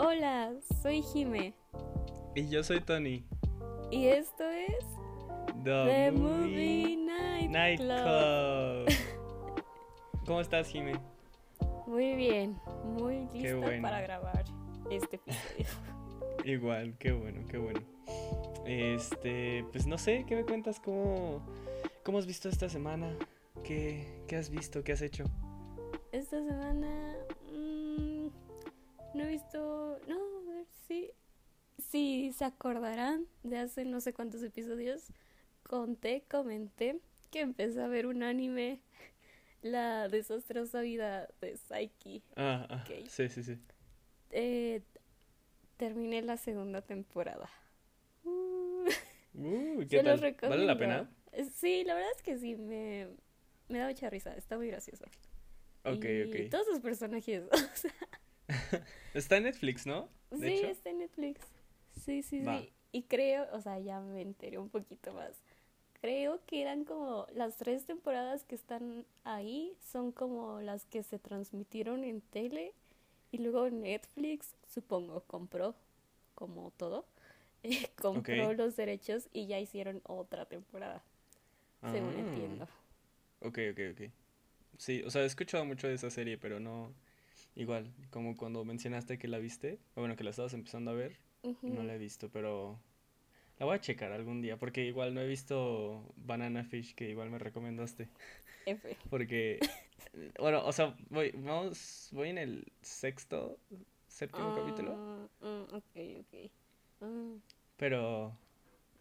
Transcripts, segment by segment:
Hola, soy Jime. Y yo soy Tony. Y esto es The, Movie, Night, Night Club. Club. ¿Cómo estás, Jime? Muy bien, muy lista bueno. para grabar este episodio. Igual, qué bueno, qué bueno. Este, pues no sé, ¿qué me cuentas? ¿Cómo, cómo has visto esta semana? ¿Qué, qué has visto? ¿Qué has hecho? Acordarán de hace no sé cuántos episodios conté, comenté que empecé a ver un anime, La desastrosa vida de Saiki. Ah, ah, sí, sí, sí. Eh, terminé la segunda temporada. Uh, Uh, se ¿qué los tal? ¿Vale la pena? Eh, Sí, la verdad es que sí, me, me da mucha risa, está muy gracioso. Ok, y ok. todos sus personajes, o sea, Está en Netflix, ¿no? De sí, hecho. está en Netflix. Sí, sí, Va. sí. Y creo, o sea, ya me enteré un poquito más. Creo que eran como las tres temporadas que están ahí, son como las que se transmitieron en tele y luego Netflix, supongo, compró, como todo, eh, compró los derechos y ya hicieron otra temporada, según Ah. entiendo. Ok, ok, ok. Sí, o sea, he escuchado mucho de esa serie, pero no. Igual, como cuando mencionaste que la viste, o bueno, que la estabas empezando a ver, No la he visto, pero la voy a checar algún día, porque igual no he visto Banana Fish, que igual me recomendaste, F. porque, bueno, o sea, voy, vamos, voy en el sexto, séptimo capítulo, Ah, mm, ok, ok. Ah. pero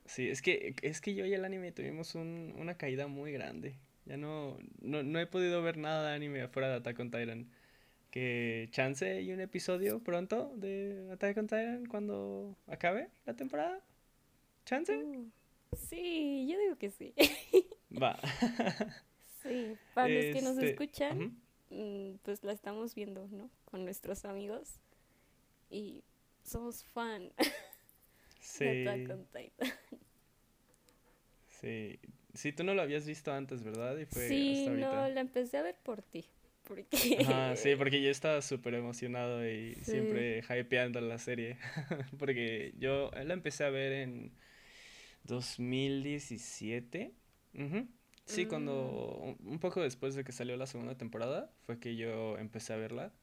sí, es que, es que yo y el anime tuvimos un- una caída muy grande, ya no, no, no he podido ver nada de anime afuera de Attack on Titan. Que chance y un episodio pronto de Attack on Titan cuando acabe la temporada. ¿Chance? Uh, sí, yo digo que sí. Va. Sí, para los que nos Este, escuchan, mm, pues la estamos viendo, ¿no? Con nuestros amigos. Y somos fan Sí, de Attack on Titan. sí. Sí, tú no lo habías visto antes, ¿verdad? Y fue Sí, hasta no, la empecé a ver por ti. Porque Ajá, sí, porque yo estaba súper emocionado y Sí. siempre hypeando la serie. Porque yo la empecé a ver en 2017. Ujú. Sí, cuando un un poco después de que salió la segunda temporada fue que yo empecé a verla.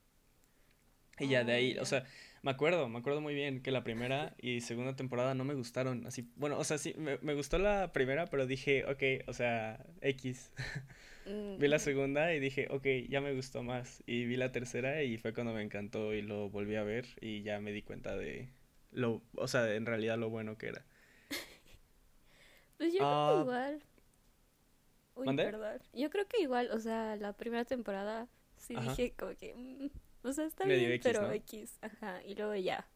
Y ya de Ah, ahí, o sea, me acuerdo, me acuerdo muy bien que la primera y segunda temporada no me gustaron. Así, bueno, o sea, sí, me, me gustó la primera, pero dije, ok, o sea, X. Mm, Vi la segunda y dije, ok, ya me gustó más. Y vi la tercera y fue cuando me encantó y lo volví a ver y ya me di cuenta de lo, o sea, de en realidad lo bueno que era. Pues yo creo Ah, que igual. Uy, perdón. Yo creo que igual, o sea, la primera temporada sí Ajá. dije como que. mm, o sea, está Medio bien, X, pero ¿no? X. Ajá. Y luego ya.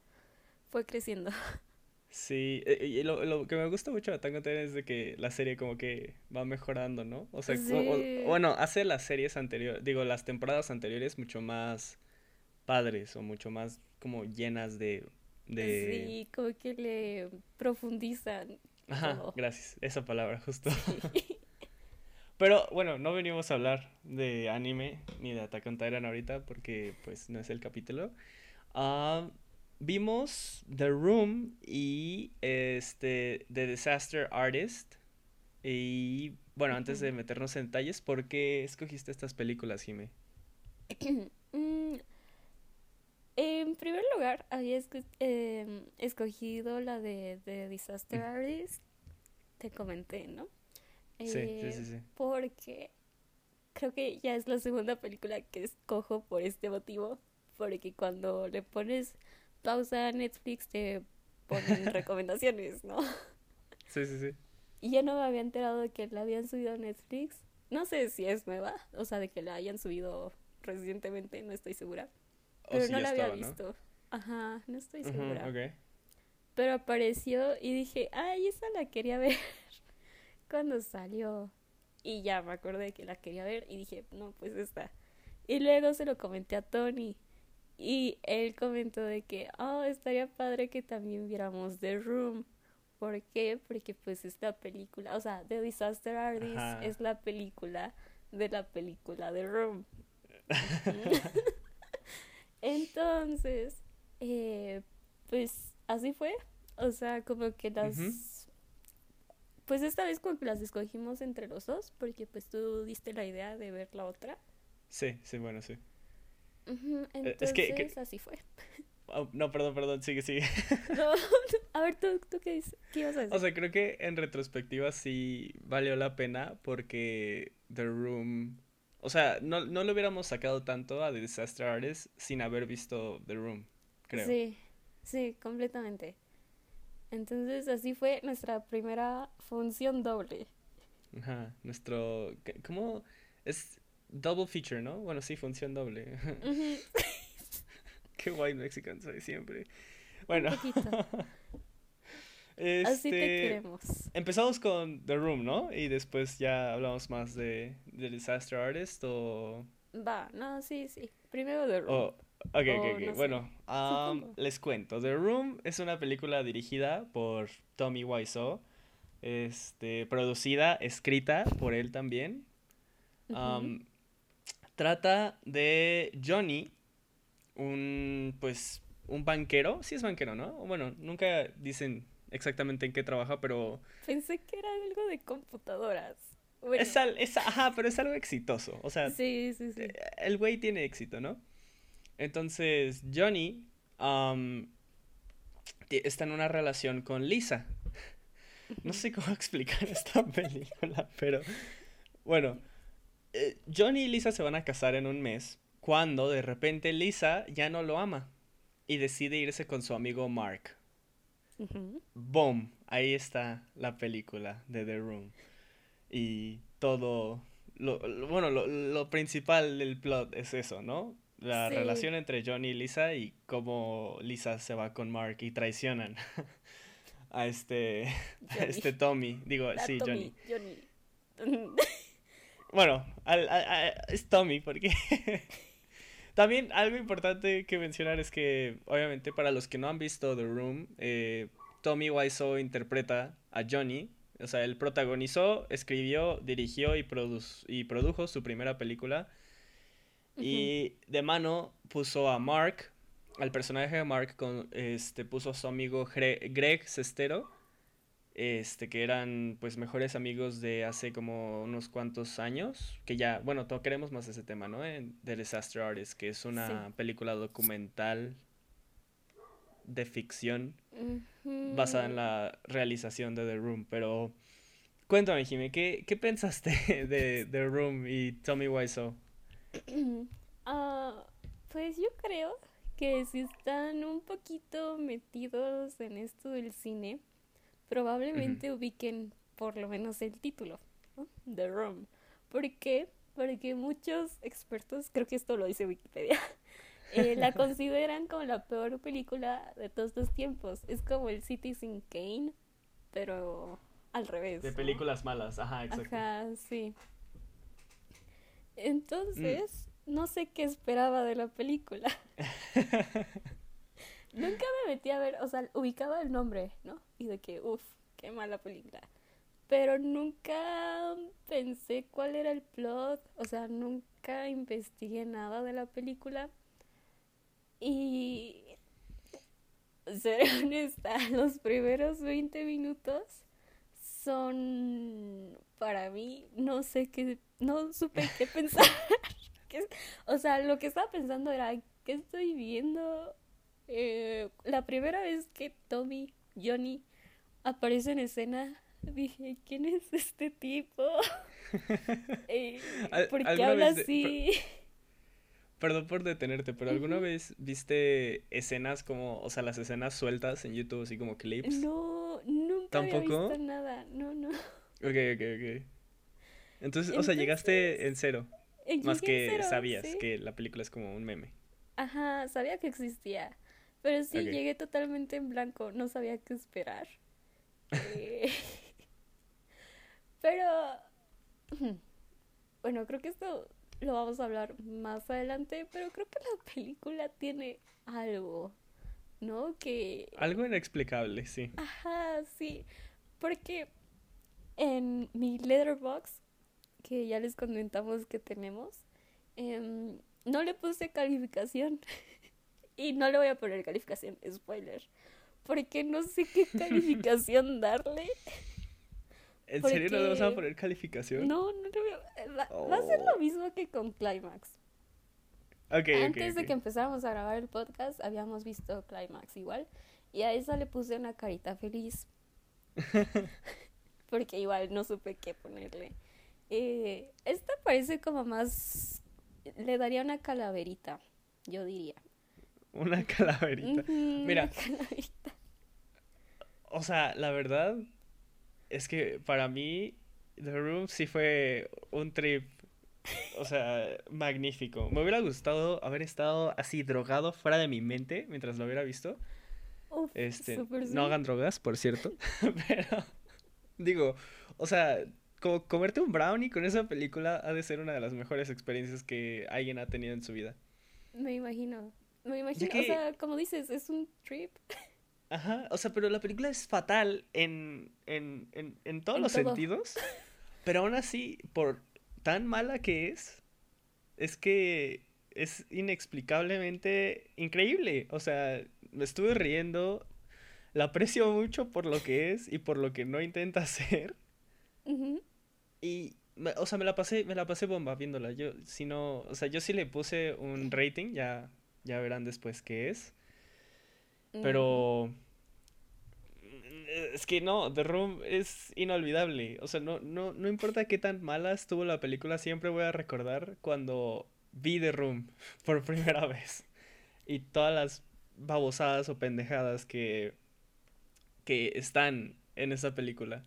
Fue creciendo. Sí, e- y lo, lo que me gusta mucho de Titan es de que la serie como que va mejorando, ¿no? O sea, o- o- Sí. bueno, hace las series anteriores, digo, las temporadas anteriores mucho más padres o mucho más como llenas de, de... Sí, como que le profundizan Ajá, gracias, esa palabra, justo. Sí. Pero bueno, no venimos a hablar de anime ni de Attack on Titan ahorita porque pues no es el capítulo. Ah, vimos The Room y este The Disaster Artist. Y bueno, antes de meternos en detalles, ¿por qué escogiste estas películas, Jime? Mm, en primer lugar, había em, escogido la de, de Disaster Artist. Te comenté, ¿no? Sí, sí, Eh, sí, sí. Porque creo que ya es la segunda película que escojo por este motivo. Porque cuando le pones pausa Netflix te ponen recomendaciones, ¿no? Sí, sí, sí. Y yo no me había enterado de que la habían subido a Netflix. No sé si es nueva, o sea, de que la hayan subido recientemente, no estoy segura. O Pero no la había visto. Ajá, no estoy segura. Pero apareció y dije, ay, esa la quería ver cuando salió. Y ya me acordé que la quería ver y dije, no, pues esta. Y luego se lo comenté a Tony. Y él comentó de que, oh, estaría padre que también viéramos The Room. ¿Por qué? Porque pues es la película, o sea, The Disaster Artist Ajá. es la película de la película The Room. Entonces, eh, pues así fue. O sea, como que las... Pues esta vez como que las escogimos entre los dos, porque pues tú diste la idea de ver la otra. Sí, sí, bueno, sí. Ujú, Eh, Entonces, es que- que- así fue. Oh, no, perdón, perdón, sigue, sigue. No, a ver, ¿tú, tú qué, dices? ¿Qué ibas a decir? O sea, creo que en retrospectiva sí valió la pena porque The Room... O sea, no, no le hubiéramos sacado tanto a The Disaster Artist sin haber visto The Room, creo. Sí, sí, completamente. Entonces así fue nuestra primera función doble. Ajá, nuestro... ¿qué- ¿Cómo? Es double feature, ¿no? Bueno, sí, función doble. Qué guay mexican soy siempre. Bueno, poquito. Así te este... queremos. Empezamos con The Room, ¿no? Y después ya hablamos más de, de Disaster Artist o... Va, no, sí, sí. Primero The Room. o- ok, ok, O ok. no Bueno, supongo. les cuento. The Room es una película dirigida por Tommy Wiseau. Este, producida, escrita por él también. Trata de Johnny, un, pues, un banquero. Sí es banquero, ¿no? Bueno, nunca dicen exactamente en qué trabaja, pero Pensé que era algo de computadoras. Bueno, es, al- es- ajá, pero es algo exitoso. O sea, sí, sí, sí. eh, el güey tiene éxito, ¿no? Entonces, Johnny está en una relación con Lisa. No sé cómo explicar esta película, pero bueno, eh, Johnny y Lisa se van a casar en un mes cuando de repente Lisa ya no lo ama y decide irse con su amigo Mark. Ujú, Boom, ahí está la película de The Room. Y todo, lo, lo- bueno, lo, lo principal del plot es eso, ¿no? La Sí. relación entre Johnny y Lisa y cómo Lisa se va con Mark y traicionan a este, a este Tommy. Digo, La sí, Johnny. Johnny. Bueno, al- a- a- es Tommy porque... También algo importante que mencionar es que, obviamente, para los que no han visto The Room, eh, Tommy Wiseau interpreta a Johnny. O sea, él protagonizó, escribió, dirigió y, produs- y produjo su primera película. Y de mano puso a Mark, al personaje de Mark, con, este, puso a su amigo Gre- Greg Sestero, este, que eran pues mejores amigos de hace como unos cuantos años, que ya, bueno, tocaremos más ese tema, ¿no? En The Disaster Artist, que es una Sí. película documental de ficción basada en la realización de The Room, pero cuéntame, Jimmy, ¿qué, qué pensaste de The Room y Tommy Wiseau? Ah, pues yo creo que si están un poquito metidos en esto del cine, probablemente ubiquen por lo menos el título, ¿no? The Room. ¿Por qué? Porque muchos expertos, creo que esto lo dice Wikipedia, eh, la consideran como la peor película de todos los tiempos. Es como el Citizen Kane, pero al revés. De ¿no? películas malas, ajá, exacto. Ajá, sí. Entonces, no sé qué esperaba de la película. Nunca me metí a ver, o sea, ubicaba el nombre, ¿no? Y de que, uff, qué mala película. Pero nunca pensé cuál era el plot, o sea, nunca investigué nada de la película. Y, ser honesta, los primeros 20 minutos son para mí no sé qué no supe qué pensar o sea lo que estaba pensando era qué estoy viendo Eh, la primera vez que Tommy Johnny aparece en escena dije quién es este tipo Eh, ¿por qué ¿alguna habla de- así Perdón por detenerte, pero ¿alguna vez viste escenas como, o sea, las escenas sueltas en YouTube, así como clips? no nunca había ¿Tampoco? visto nada no no Ok, ok, ok. Entonces, o sea, llegaste en cero, más que cero, sabías sí. que la película es como un meme. Ajá, sabía que existía, pero sí llegué totalmente en blanco, no sabía qué esperar. Eh, pero, bueno, creo que esto lo vamos a hablar más adelante, pero creo que la película tiene algo, ¿no? Que, Algo inexplicable, sí. ajá, sí, porque en mi letterbox, que ya les comentamos que tenemos, em, no le puse calificación. Y no le voy a poner calificación, spoiler. Porque no sé qué calificación darle. ¿En serio no le vas a poner calificación? No, no le voy a... Va, a ser lo oh. mismo que con Climax. Okay, Antes de que empezáramos a grabar el podcast, habíamos visto Climax igual. Y a esa le puse una carita feliz. Porque igual no supe qué ponerle. Eh, esta parece como más... Le daría una calaverita, yo diría. Una calaverita. Mira. calaverita. O sea, la verdad es que para mí The Room sí fue un trip. O sea, magnífico. Me hubiera gustado haber estado así drogado fuera de mi mente mientras lo hubiera visto. este, no hagan drogas, por cierto. Pero digo, o sea, como comerte un brownie con esa película ha de ser una de las mejores experiencias que alguien ha tenido en su vida. Me imagino. Me imagino, o sea, como dices, es un trip. Ajá, o sea, pero la película es fatal en, en, en, en todos los sentidos. Pero aún así, por tan mala que es, es que es inexplicablemente increíble. O sea, me estuve riendo, la aprecio mucho por lo que es y por lo que no intenta hacer. Y, o sea, me la pasé, me la pasé bomba viéndola. Yo, si no, o sea, yo sí le puse un rating, ya, ya verán después qué es. Pero es que no, The Room es inolvidable. O sea, no, no, no importa qué tan mala estuvo la película, siempre voy a recordar cuando vi The Room por primera vez. Y todas las babosadas o pendejadas que, que están en esa película.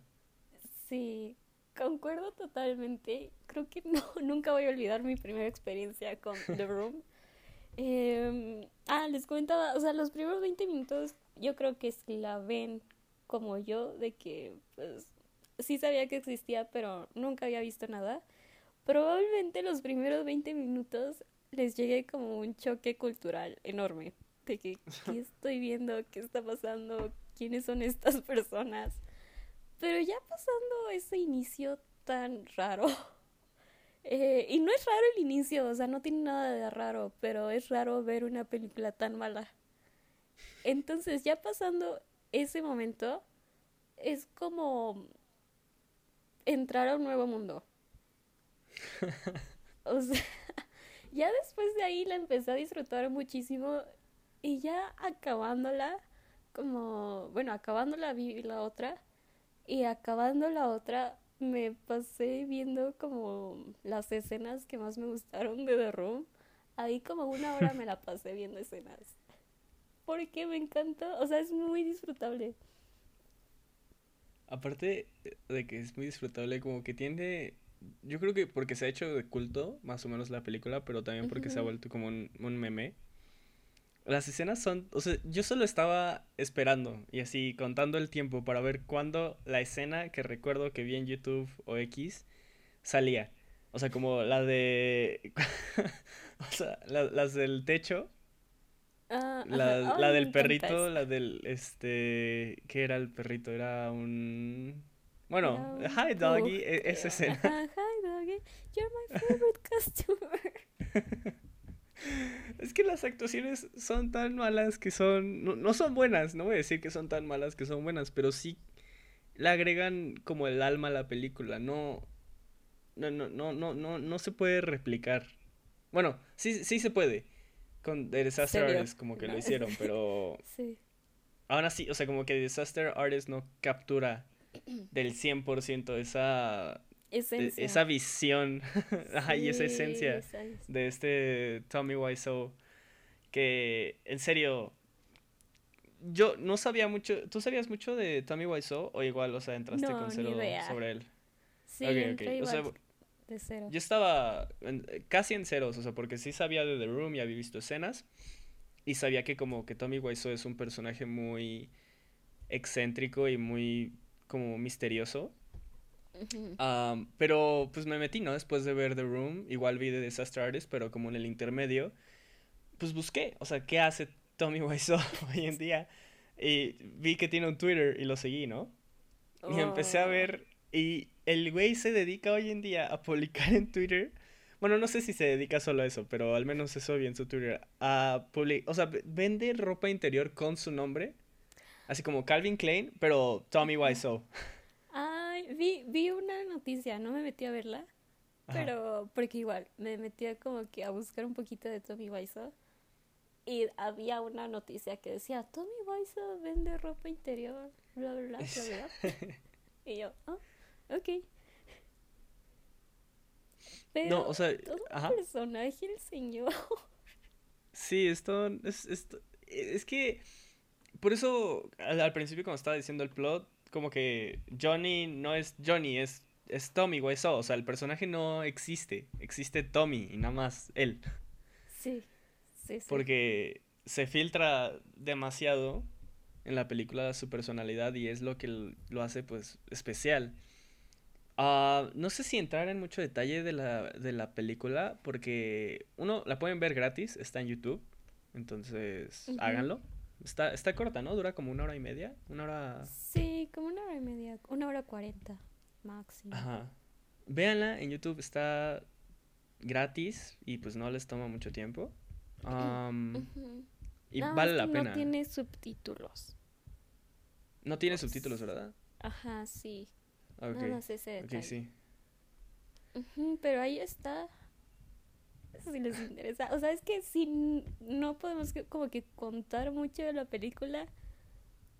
Sí, concuerdo totalmente. Creo que no, nunca voy a olvidar mi primera experiencia con The Room. Em, ah, les comentaba, o sea, los primeros 20 minutos yo creo que si la ven como yo, de que pues sí sabía que existía, pero nunca había visto nada, probablemente los primeros 20 minutos les llegue como un choque cultural enorme. De que, ¿qué estoy viendo? ¿Qué está pasando? ¿Quiénes son estas personas? Pero ya pasando ese inicio tan raro eh, y no es raro el inicio, o sea, no tiene nada de raro, pero es raro ver una película tan mala. Entonces, ya pasando ese momento, es como entrar a un nuevo mundo. o sea, ya después de ahí la empecé a disfrutar muchísimo y ya acabándola, como, bueno, acabándola vi la otra y acabando la otra me pasé viendo como las escenas que más me gustaron de The Room. Ahí como una hora me la pasé viendo escenas. Porque me encanta, o sea, es muy disfrutable. Aparte de que es muy disfrutable, como que tiene... Yo creo que porque se ha hecho de culto, más o menos la película, pero también porque se ha vuelto como un, un meme. Las escenas son, o sea, yo solo estaba esperando y así contando el tiempo para ver cuándo la escena que recuerdo que vi en YouTube o X salía. O sea, como la de... o sea, las del techo. Ah, la, la del perrito, la del, este... ¿Qué era el perrito? Era un... Bueno, hi doggy, e, esa escena. hi doggy, you're my favorite customer. Es que las actuaciones son tan malas que son. No, son buenas, no voy a decir que son tan malas que son buenas, pero sí le agregan como el alma a la película. No. No, no, no, no, no, no se puede replicar. Bueno, sí, sí se puede. Con The Disaster Artist como que lo hicieron, pero. Sí. Aún así, o sea, como que Disaster Artist no captura del 100% esa esa visión. Y esa esencia de este Tommy Wiseau que en serio yo no sabía mucho tú sabías mucho de Tommy Wiseau o igual o sea entraste con cero sobre él sí o sea, de cero. yo estaba casi en ceros o sea porque sí sabía de The Room y había visto escenas y sabía que como que Tommy Wiseau es un personaje muy excéntrico y muy como misterioso pero pues me metí, ¿no? Después de ver The Room, igual vi The Disaster Artist, pero como en el intermedio, pues busqué, o sea, ¿qué hace Tommy Wiseau hoy en día? Y vi que tiene un Twitter y lo seguí, ¿no? Y empecé a oh. ver, y el güey se dedica hoy en día a publicar en Twitter Bueno, no sé si se dedica solo a eso, pero al menos eso vi en su Twitter. A o sea, vende ropa interior con su nombre. Así como Calvin Klein, pero Tommy Wiseau. Vi, vi una noticia, no me metí a verla. Pero, porque igual, me metía como que a buscar un poquito de Tommy Wiseau. Y había una noticia que decía, Tommy Wiseau vende ropa interior, bla, bla, bla, bla, y yo, oh, ok. Pero no, o sea, todo un personaje el señor. Sí, esto es, esto, es que por eso al, principio cuando estaba diciendo el plot, como que Johnny no es Johnny, es, es Tommy Wiseau, o sea, el personaje no existe, existe Tommy y nada más él. Sí, sí, sí. Porque se filtra demasiado en la película su personalidad y es lo que lo hace pues especial. Ah, no sé si entrar en mucho detalle de la, de la película, porque uno la pueden ver gratis, está en YouTube, entonces háganlo. Está, está corta, ¿no? Dura como una hora y media, una hora... Sí, como una hora y media, una hora cuarenta máximo. Ajá. Véanla, en YouTube está gratis y pues no les toma mucho tiempo. Y vale la pena. No tiene subtítulos. No tiene subtítulos, ¿verdad? Ajá, sí. Okay. No, sé ese Ok, sí. pero ahí está. Si les interesa. O sea, es que si no podemos como que contar mucho de la película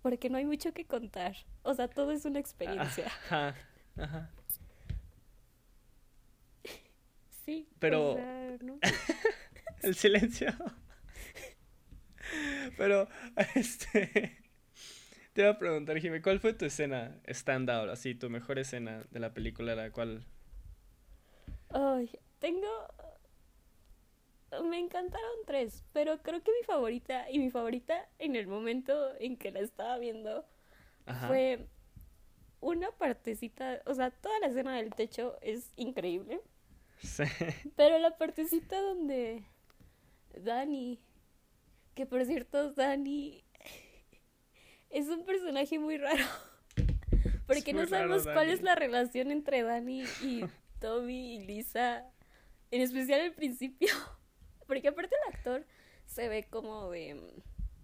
porque no hay mucho que contar. O sea, todo es una experiencia. Ajá. Ajá. Sí. Pero. El silencio. Pero, este. Te iba a preguntar, Jimmy, ¿cuál fue tu escena standout, así, tu mejor escena de la película, la cual... Ay, tengo... Me encantaron tres, pero creo que mi favorita, y mi favorita en el momento en que la estaba viendo, fue una partecita, o sea, toda la escena del techo es increíble. Sí. Pero la partecita donde Dani, que por cierto, Dani es un personaje muy raro. Porque no sabemos cuál es la relación entre Dani y Tommy y Lisa. En especial al principio. Porque aparte el actor se ve como de,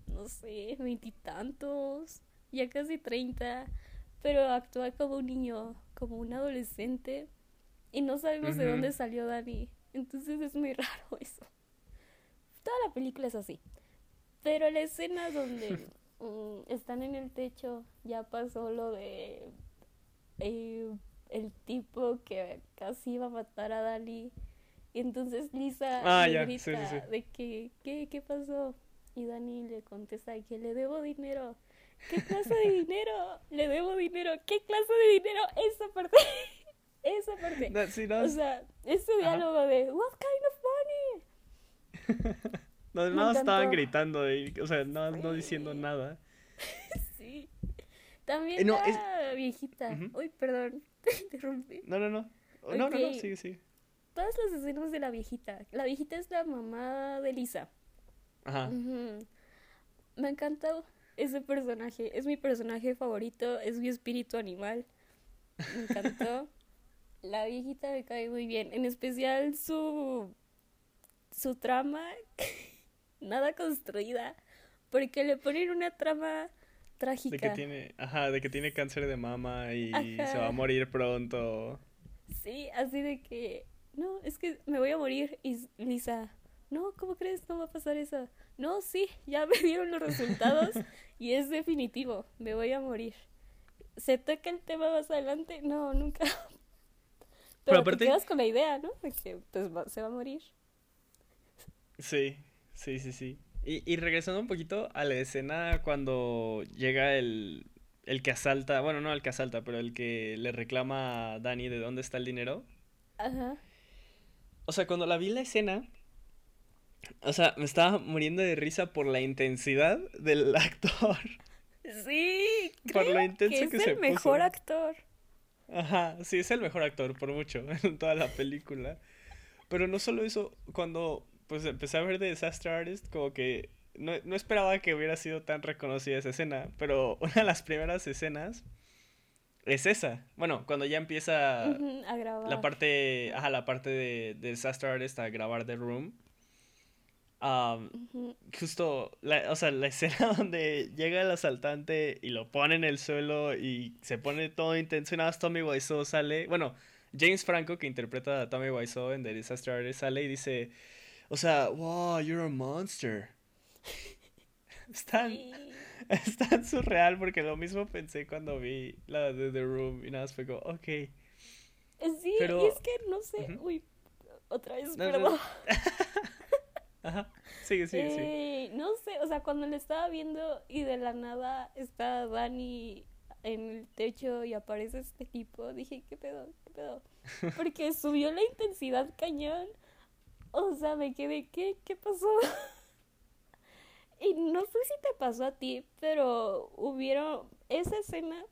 no sé, veintitantos, ya casi treinta. Pero actúa como un niño, como un adolescente. Y no sabemos de dónde salió Dani. Entonces es muy raro eso. Toda la película es así. Pero la escena donde Mm, están en el techo, ya pasó lo de eh, el tipo que casi iba a matar a Dali. Y entonces Lisa ah, grita de que, ¿qué, ¿qué pasó? Y Dani le contesta que le debo dinero. ¿Qué clase de dinero? Le debo dinero. ¿Qué clase de dinero? Esa parte. Esa parte. O sea, ese diálogo de What kind of money? No, no estaban gritando, o sea, no, no diciendo nada. sí. También eh, la viejita. Uy, perdón, te interrumpí. No, no, no. No, no, no, sí, sí. Todas las escenas de la viejita. La viejita es la mamá de Lisa. Ajá. Me encanta ese personaje. Es mi personaje favorito. Es mi espíritu animal. Me encantó. la viejita me cae muy bien. En especial su. su trama. nada construida, porque le ponen una trama trágica. De que tiene, ajá, de que tiene cáncer de mama y se va a morir pronto. Sí, así de que, no, es que me voy a morir y Lisa, no, ¿cómo crees? No va a pasar eso. No, sí, ya me dieron los resultados y es definitivo, me voy a morir. ¿Se toca el tema más adelante? No, nunca. Pero, Pero te quedas con la idea, ¿no? De que pues, se va a morir. Sí, Sí, sí, sí. Y, y regresando un poquito a la escena cuando llega el, el que asalta, bueno, no el que asalta, pero el que le reclama a Dani de dónde está el dinero. Ajá. O sea, cuando la vi la escena, o sea, me estaba muriendo de risa por la intensidad del actor. Sí, por lo intenso que, es el mejor actor. Ajá, sí, es el mejor actor por mucho en toda la película. Pero no solo eso, cuando pues empecé a ver de Disaster Artist, como que no, no, esperaba que hubiera sido tan reconocida esa escena, pero una de las primeras escenas es esa. Bueno, cuando ya empieza a grabar. la parte, ajá, la parte de, de Disaster Artist a grabar The Room. justo, la, o sea, la escena donde llega el asaltante y lo pone en el suelo y se pone todo intenso y nada más Tommy Wiseau sale, bueno, James Franco que interpreta a Tommy Wiseau en The Disaster Artist sale y dice, o sea, wow, you're a monster. Es tan, Sí. es tan surreal porque lo mismo pensé cuando vi la de The Room y nada más fue como, ok. Sí, Pero- y es que no sé, uy, otra vez, No, no, perdón. Ajá, sigue, sigue, sigue. Eh, no sé, o sea, cuando le estaba viendo y de la nada está Dani en el techo y aparece este tipo, dije, ¿qué pedo? ¿Qué pedo? Porque subió la intensidad cañón. O sea, me quedé, ¿qué? ¿Qué pasó? Y no sé si te pasó a ti, pero hubieron esa escena,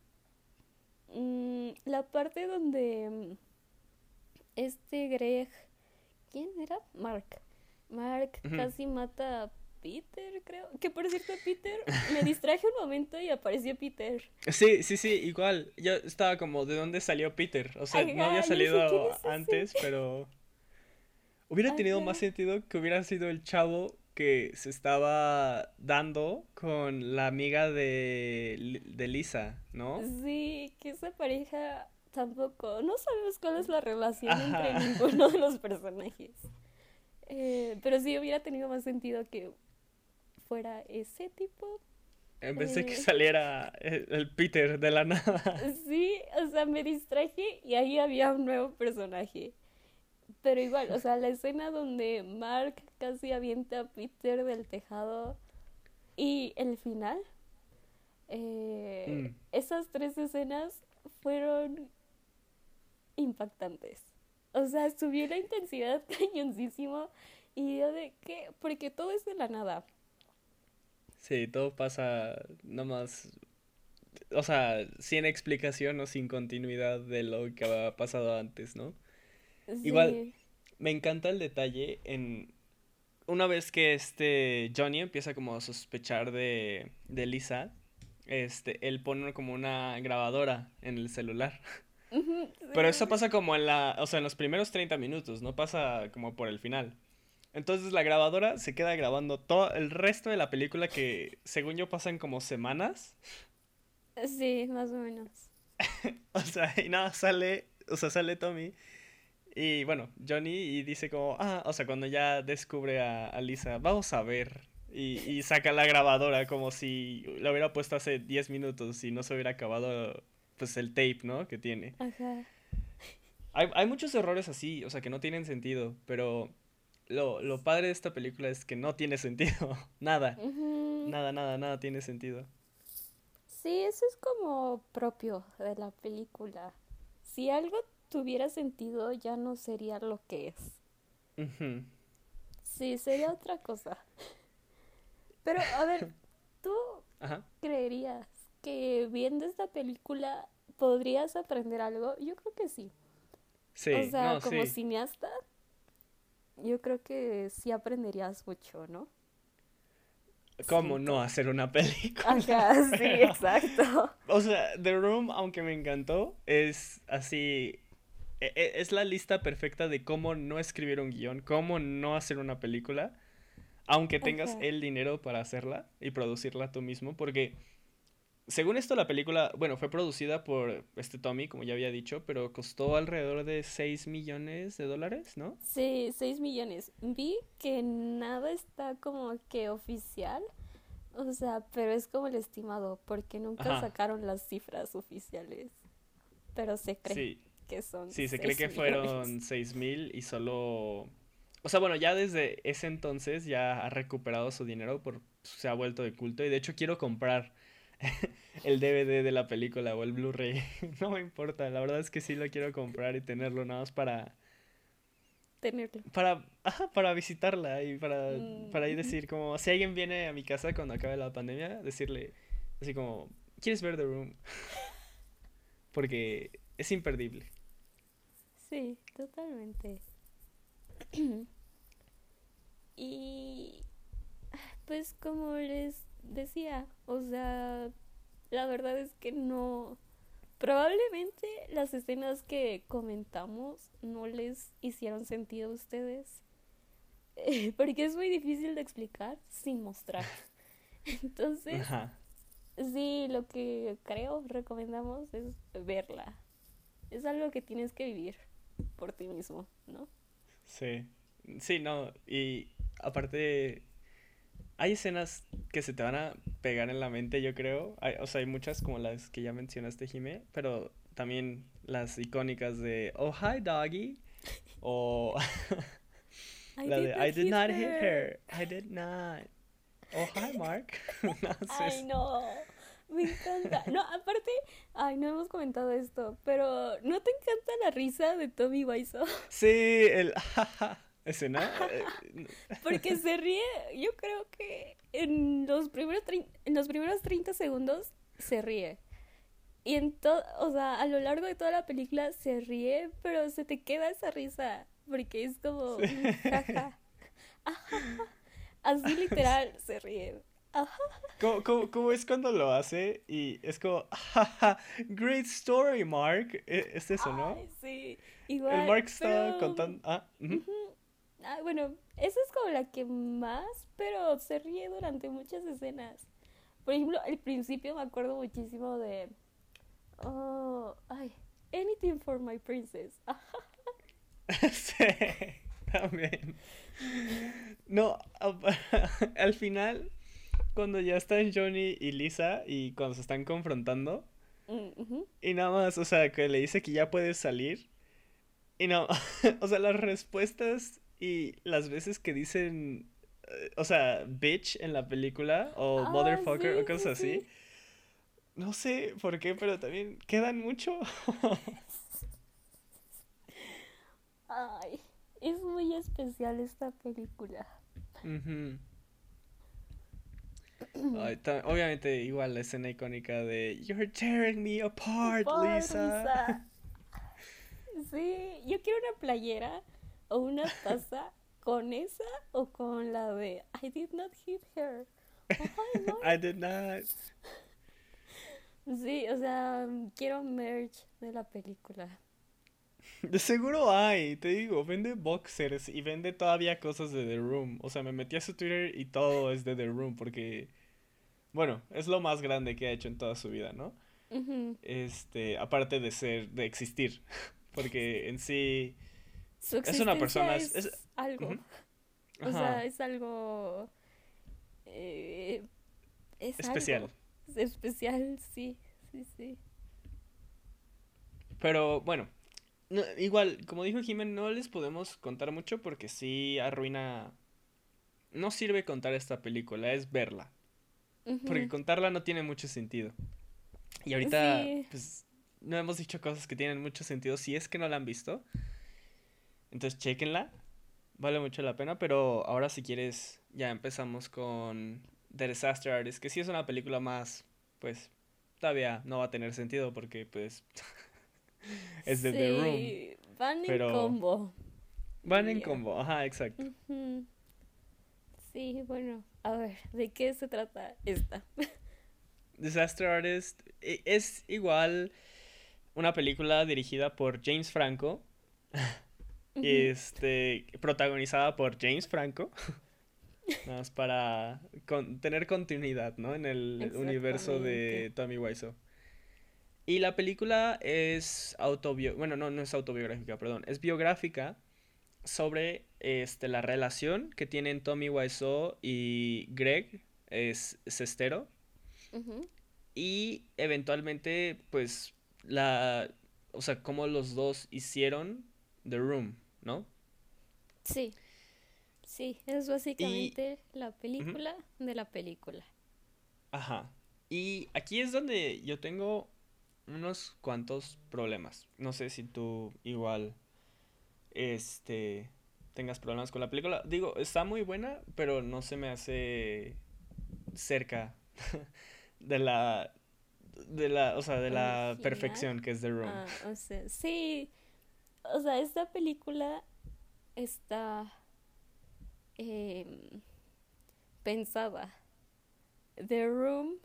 mm, la parte donde mm, este Greg, ¿quién era? Mark. Mark casi mata a Peter, creo. Que por cierto, Peter, me distraje un momento y apareció Peter. Sí, sí, sí, igual. Yo estaba como, ¿de dónde salió Peter? O sea, no había salido antes, pero... Hubiera tenido más sentido que hubiera sido el chavo que se estaba dando con la amiga de, de Lisa, ¿no? Sí, que esa pareja tampoco. No sabemos cuál es la relación Ajá. entre ninguno de los personajes. Eh, pero sí hubiera tenido más sentido que fuera ese tipo. En vez de que Eh. saliera el, el Peter de la nada. Sí, o sea, me distraje y ahí había un nuevo personaje. Pero igual, o sea, la escena donde Mark casi avienta a Peter del tejado y el final, eh, Mm. esas tres escenas fueron impactantes. O sea, subió la intensidad cañoncísimo y yo de qué, porque todo es de la nada. Sí, todo pasa nomás... O sea, sin explicación o sin continuidad de lo que había pasado antes, ¿no? Igual. Me encanta el detalle en... Una vez que este Johnny empieza como a sospechar de, de Lisa, este, él pone como una grabadora en el celular. Pero sí. eso pasa como en la, o sea, en los primeros 30 minutos, no pasa como por el final. Entonces la grabadora se queda grabando todo el resto de la película que según yo pasan como semanas. Sí, más o menos. O sea, y nada, sale, o sea, sale Tommy y bueno, Johnny y dice como, ah, o sea, cuando ya descubre a, a Lisa, vamos a ver. Y, y saca la grabadora como si la hubiera puesto hace 10 minutos y no se hubiera acabado pues el tape, ¿no? Que tiene. Ajá. Hay, hay muchos errores así, o sea, que no tienen sentido, pero lo, lo padre de esta película es que no tiene sentido. Nada, nada, nada, nada tiene sentido. Sí, eso es como propio de la película. Si algo tuviera sentido, ya no sería lo que es. Sí, sería otra cosa. Pero, a ver, ¿tú Ajá. creerías que viendo esta película podrías aprender algo? Yo creo que sí. Sí, o sea, no, como sí. cineasta, yo creo que sí aprenderías mucho, ¿no? ¿Cómo no hacer una película? Ajá, sí, Pero- exacto. O sea, The Room, aunque me encantó, es así. E- e- Es la lista perfecta de cómo no escribir un guion, cómo no hacer una película, aunque tengas el dinero para hacerla y producirla tú mismo, porque según esto la película, bueno, fue producida por este Tommy, como ya había dicho, pero costó alrededor de 6 millones de dólares, ¿no? Sí, 6 millones. Vi que nada está como que oficial. O sea, pero es como el estimado, porque nunca Ajá. sacaron las cifras oficiales. Pero se cree Sí, que son sí, se cree 6 que fueron 6 mil y solo... O sea, bueno, ya desde ese entonces ya ha recuperado su dinero, por, se ha vuelto de culto y de hecho quiero comprar el DVD de la película o el Blu-ray. No me importa, la verdad es que sí lo quiero comprar y tenerlo nada más para... Tenerlo. Para, ajá, para visitarla y para, para ahí Mm. decir como, si alguien viene a mi casa cuando acabe la pandemia, decirle así como, ¿quieres ver The Room? Porque es imperdible. Sí, totalmente. Y pues como les decía, o sea, la verdad es que no Probablemente las escenas que comentamos no les hicieron sentido a ustedes. eh, porque es muy difícil de explicar sin mostrar. Entonces, Ajá. sí, lo que creo recomendamos es verla. Es algo que tienes que vivir por ti mismo, ¿no? Sí. Sí, no. Y aparte, hay escenas que se te van a pegar en la mente, yo creo. Hay- o sea, hay muchas como las que ya mencionaste, Jime, pero también las icónicas de Oh, hi, doggy. O I la did de not I did not hit her. I did not. Oh, hi, Mark. No, Ay, no. Me encanta. No, aparte, ay, no hemos comentado esto, pero ¿no te encanta la risa de Tommy Wiseau? Sí, el ese, ¿no? Porque se ríe, yo creo que en los primeros, en los primeros 30 segundos se ríe. Y en todo, o sea, a lo largo de toda la película se ríe, pero se te queda esa risa, porque es como, Sí. jaja. Así literal se ríe. ¿Cómo, cómo- cómo es cuando lo hace? Y es como, "Jaja, great story, Mark. E- Es eso, ¿no? Ay, sí, igual. El Mark está pero- contando. Ah, ujú. Ujú. Ah, bueno, esa es como la que más, pero se ríe durante muchas escenas. Por ejemplo, al principio me acuerdo muchísimo de. Oh, ay, Anything for my princess. Sí, también. No, al final, cuando ya están Johnny y Lisa y cuando se están confrontando, mm, ujú. y nada más, o sea, que le dice que ya puedes salir, y no, o sea, las respuestas y las veces que dicen, eh, o sea, bitch en la película, o Ah, motherfucker, sí, o cosas sí, así. sí. No sé por qué, pero también quedan mucho. Ay, es muy especial esta película. Ujú. Ay, obviamente, igual la escena icónica de You're tearing me apart, Lisa. Lisa. Sí, yo quiero una playera o una taza con esa o con la de I did not hit her. No. I did not. Sí, o sea, quiero merch de la película. De seguro hay, te digo, vende boxers y vende todavía cosas de The Room. O sea, me metí a su Twitter y todo es de The Room porque, bueno, es lo más grande que ha hecho en toda su vida, ¿no? Este, aparte de ser, de existir. Porque en sí, Su Es una persona, es- algo. O sea, es algo. eh, es especial. algo. Es especial, sí, sí, sí. Pero bueno, no- igual, como dijo Jimen, no les podemos contar mucho porque sí arruina. No sirve contar esta película, es verla. Porque contarla no tiene mucho sentido. Y ahorita, Sí. pues, no hemos dicho cosas que tienen mucho sentido si es que no la han visto. Entonces, chequenla. Vale mucho la pena, pero ahora si quieres, ya empezamos con The Disaster Artist, que sí es una película más, pues, todavía no va a tener sentido porque, pues, es de The Room. Van en combo. Van en combo, ajá, exacto. Sí, bueno, a ver, ¿de qué se trata esta? Disaster Artist e- es igual una película dirigida por James Franco, este, protagonizada por James Franco, nada más para con- tener continuidad, ¿no? En el universo de. Tommy Wiseau. Y la película es autobio, bueno, no, no es autobiográfica, perdón, es biográfica sobre este, la relación que tienen Tommy Wiseau y Greg es Sestero Ujú. y eventualmente pues la o sea cómo los dos hicieron The Room ¿no? Sí, sí, es básicamente la película de la película. Ajá. Y aquí es donde yo tengo unos cuantos problemas. No sé si tú igual este tengas problemas con la película. Digo, está muy buena, pero no se me hace cerca de la de la, o sea, de la Original. perfección que es The Room. Ah, o sea, sí, o sea, esta película está em, pensada. The Room,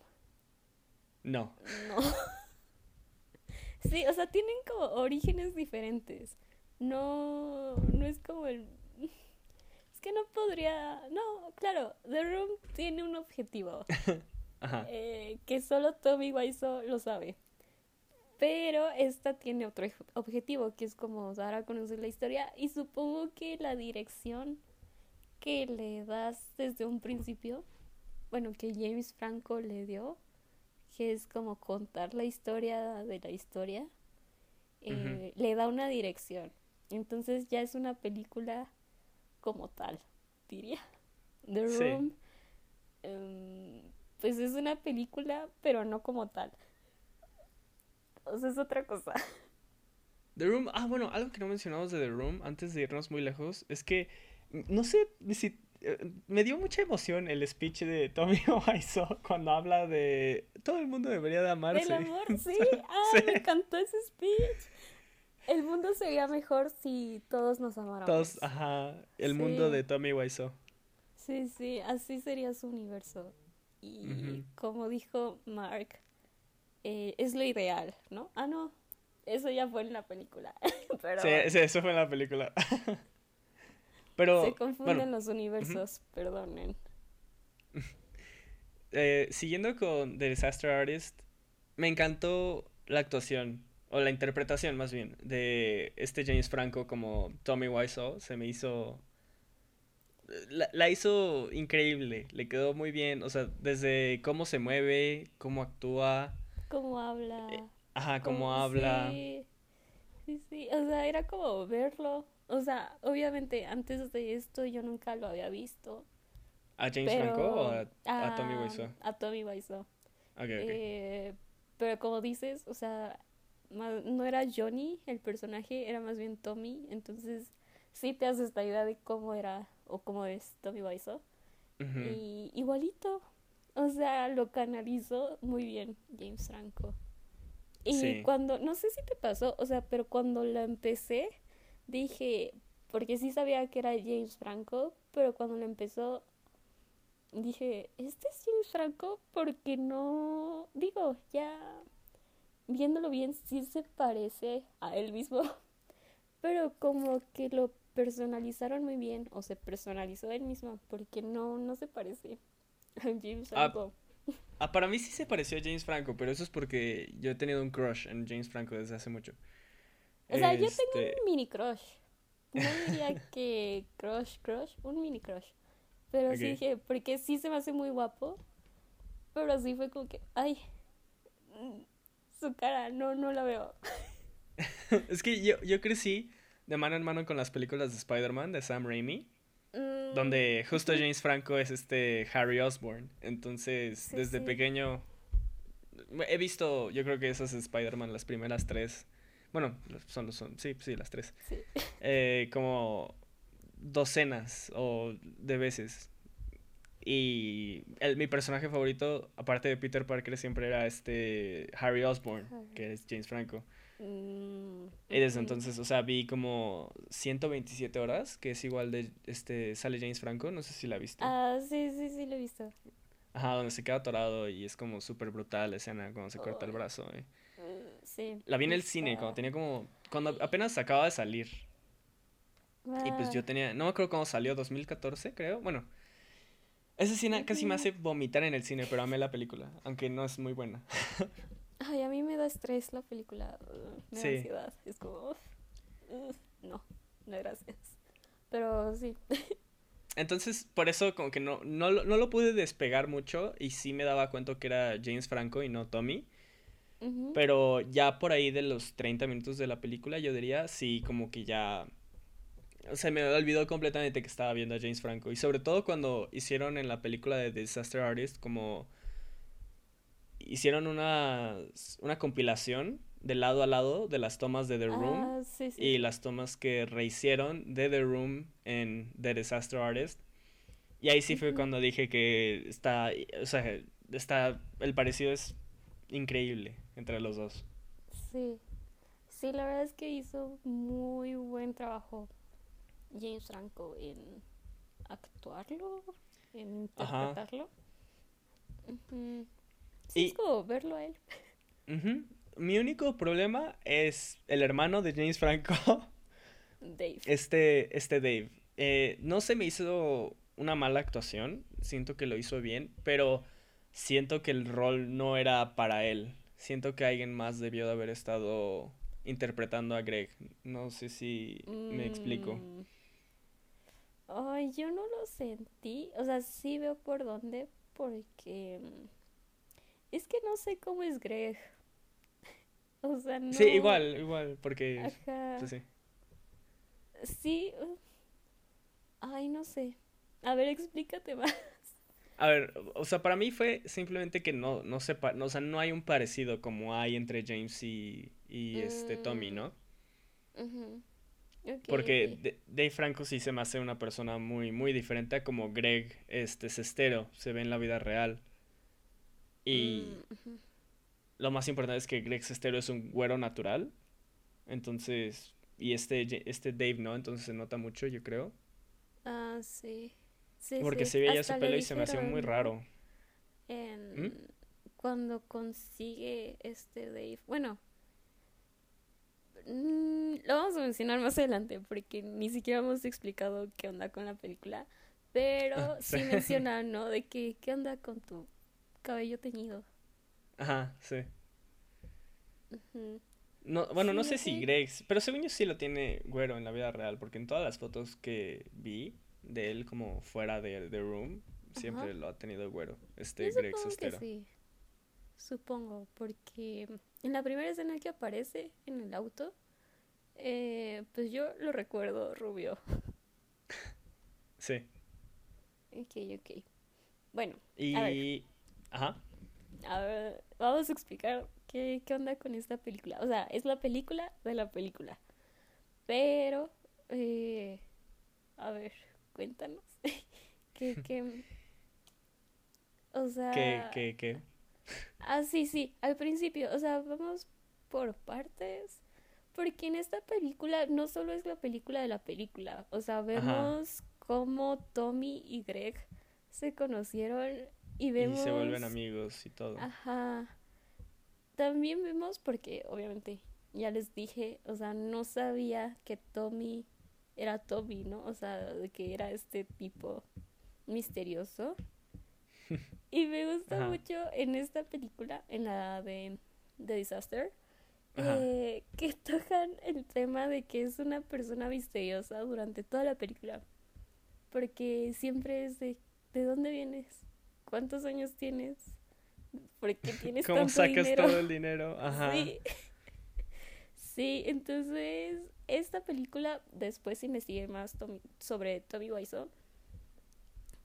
No. no. Sí, o sea, tienen como orígenes diferentes. No, no es como el... Es que no podría... No, claro, The Room tiene un objetivo. Ajá. eh, que solo Tommy Wiseau lo sabe. Pero esta tiene otro objetivo, que es como dar a conocer la historia. Y supongo que la dirección que le das desde un principio, bueno, que James Franco le dio, que es como contar la historia de la historia, eh, le da una dirección. Entonces ya es una película como tal, diría. The Sí. Room, em, pues es una película, pero no como tal. O sea, es otra cosa. The Room, ah, bueno, algo que no mencionamos de The Room antes de irnos muy lejos es que mm, no sé si me dio mucha emoción el speech de Tommy Wiseau cuando habla de todo el mundo debería de amarse. El amor, sí. Ah, Sí. me encantó ese speech. El mundo sería mejor si todos nos amáramos. Todos, ajá, el mundo de Tommy Wiseau. Sí, sí, así sería su universo. Y como dijo Mark, eh, es lo ideal, ¿no? Ah, no, eso ya fue en la película. Pero Sí, sí, eso fue en la película. Pero, se confunden bueno, los universos, perdonen. eh, siguiendo con The Disaster Artist, me encantó la actuación, o la interpretación más bien, de este James Franco como Tommy Wiseau. Se me hizo... La, la hizo increíble, le quedó muy bien, o sea, desde cómo se mueve, cómo actúa, ¿Cómo habla? Eh, ajá, cómo cómo- habla. Sí, sí, sí, o sea, era como verlo. O sea, obviamente antes de esto yo nunca lo había visto. ¿A James Franco o a, a Tommy Wiseau? A Tommy Wiseau. Ok, ok. Eh, pero como dices, o sea, no era Johnny el personaje, era más bien Tommy. Entonces, sí te haces esta idea de cómo era o cómo es Tommy Wiseau. Y igualito, o sea, lo canalizó muy bien James Franco. Y Sí. cuando, no sé si te pasó, o sea, pero cuando la empecé, dije, porque sí sabía que era James Franco, pero cuando la empezó, dije, ¿este es James Franco? Porque no, digo, ya viéndolo bien, sí se parece a él mismo, pero como que lo personalizaron muy bien, o se personalizó él mismo, porque no, no se parece a James Ah, Franco. Ah, para mí sí se pareció a James Franco, pero eso es porque yo he tenido un crush en James Franco desde hace mucho. O sea, yo tengo Este, un mini crush. No diría que crush, crush, un mini crush. Pero sí dije, porque sí se me hace muy guapo. Pero sí fue como que, ay, mm, su cara, no, no la veo. Es que yo, yo crecí de mano en mano con las películas de Spider-Man de Sam Raimi, Mm, donde justo James Franco es este Harry Osborn. Entonces, Sí, desde sí. pequeño he visto, yo creo que esas de Spider-Man, las primeras tres. Bueno, son, son, sí, sí, las tres. Sí. eh, como docenas o de veces. Y el- mi personaje favorito, aparte de Peter Parker, siempre era este Harry Osborn, Harry. que es James Franco. Mm, Y desde entonces, o sea, vi como 127 horas, que es igual de, este, sale James Franco, no sé si la viste. Ah, sí, sí, sí, lo he visto. Ajá, donde se queda atorado y es como súper brutal la escena cuando se corta el brazo. eh. Sí. La vi en el cine, cuando tenía como, cuando apenas acaba de salir. Y pues Ah, yo tenía, no me acuerdo cómo salió, 2014 creo. Bueno, esa escena casi me hace vomitar en el cine, pero amé la película, aunque no es muy buena. Ay, a mí me da estrés la película. Me da Sí. ansiedad. Es como, no, no gracias. Pero sí. Entonces, por eso como que no, no, no lo pude despegar mucho y sí me daba cuenta que era James Franco y no Tommy. Pero ya por ahí de los 30 minutos de la película, yo diría, sí, como que ya... O sea, me olvidó completamente que estaba viendo a James Franco. Y sobre todo cuando hicieron en la película de Disaster Artist, como... Hicieron una, una compilación de lado a lado de las tomas de The Room Ah, sí, sí. y las tomas que rehicieron de The Room en The Disaster Artist. Y ahí sí fue cuando dije que está, o sea, está, el parecido es increíble entre los dos. Sí. Sí, la verdad es que hizo muy buen trabajo James Franco en actuarlo, en interpretarlo. Sí, Y- es como verlo a él. Mi único problema es el hermano de James Franco. Dave. Este, este Dave. Eh, no se me hizo una mala actuación. Siento que lo hizo bien, pero siento que el rol no era para él. Siento que alguien más debió de haber estado interpretando a Greg. No sé si me explico. Mm. Ay, yo no lo sentí. O sea, sí veo por dónde, porque mm, es que no sé cómo es Greg. O sea, no. Sí, igual, igual, porque... Ajá. pues sí. Sí. uh, Ay, no sé. A ver, explícate más. A ver, o sea, para mí fue simplemente que no, no sepa, no, o sea, no hay un parecido como hay entre James y, y este Tommy, Mm, ¿no? Porque Dave Franco sí se me hace una persona muy, muy diferente a como Greg, este, Sestero, se ve en la vida real. Y Mm, lo más importante es que Greg Sestero es un güero natural. Entonces, y este, este Dave, ¿no? Entonces se nota mucho, yo creo. Ah, sí. Sí, Porque sí. se veía su pelo y se me hacía muy raro. En... ¿Mm? Cuando consigue este Dave. Bueno. mm, lo vamos a mencionar más adelante porque ni siquiera hemos explicado qué onda con la película. Pero sí Sí. mencionan, ¿no? De que, ¿qué onda con tu cabello teñido? Ajá, sí. No, bueno, no Sí, sé si. Greg, pero según yo sí lo tiene güero en la vida real, porque en todas las fotos que vi de él como fuera de The Room, siempre Ajá. lo ha tenido güero, este Yo Greg supongo que Sestero. sí. Supongo, porque en la primera escena que aparece en el auto, eh, pues yo lo recuerdo rubio. Sí. Ok, ok. Bueno, Y... A ver. Ajá. a ver, vamos a explicar qué, qué onda con esta película. O sea, es la película de la película. Pero, eh, a ver, cuéntanos. ¿Qué, qué? O sea... ¿Qué, qué, qué? Ah, sí, sí, al principio, o sea, vamos por partes, porque en esta película no solo es la película de la película, o sea, vemos cómo Tommy y Greg se conocieron y Y vemos... se vuelven amigos y todo. Ajá. También vemos, porque obviamente ya les dije, o sea, no sabía que Tommy era Tommy, ¿no? O sea, de que era este tipo misterioso. Y me gusta Ajá. mucho en esta película, en la de The Disaster, eh, que tocan el tema de que es una persona misteriosa durante toda la película. Porque siempre es de, ¿de dónde vienes? ¿Cuántos años tienes? ¿Por qué tienes ¿Cómo tanto sacas dinero? todo el dinero? Ajá. Sí. Sí, entonces esta película después investigué más Tommy- sobre Tommy Wiseau.